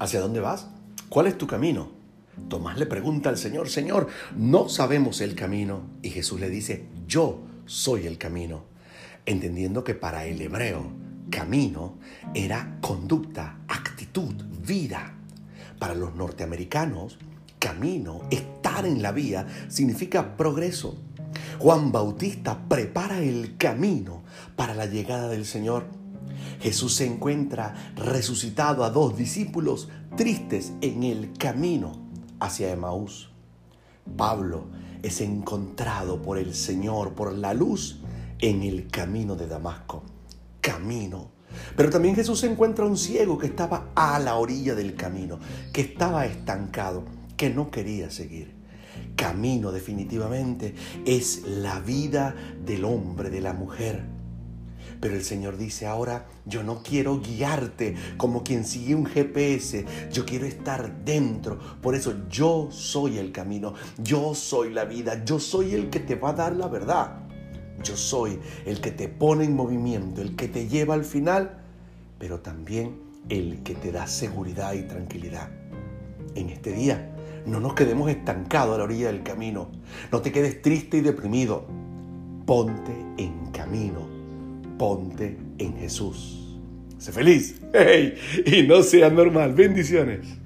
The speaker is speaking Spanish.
¿Hacia dónde vas? ¿Cuál es tu camino? Tomás le pregunta al Señor, Señor, no sabemos el camino. Y Jesús le dice, yo soy el camino. Entendiendo que para el hebreo, camino era conducta, actitud, vida. Para los norteamericanos, camino, estar en la vía, significa progreso. Juan Bautista prepara el camino para la llegada del Señor. Jesús se encuentra resucitado a dos discípulos tristes en el camino hacia Emaús. Pablo es encontrado por el Señor, por la luz, en el camino de Damasco. Camino. Pero también Jesús encuentra a un ciego que estaba a la orilla del camino, que estaba estancado, que no quería seguir. Camino definitivamente es la vida del hombre, de la mujer pero el Señor dice, ahora yo no quiero guiarte como quien sigue un GPS, yo quiero estar dentro. Por eso yo soy el camino, yo soy la vida, yo soy el que te va a dar la verdad. Yo soy el que te pone en movimiento, el que te lleva al final, pero también el que te da seguridad y tranquilidad. En este día, no nos quedemos estancados a la orilla del camino. No te quedes triste y deprimido. Ponte en camino ponte en Jesús. Sé feliz y no sea normal. Bendiciones.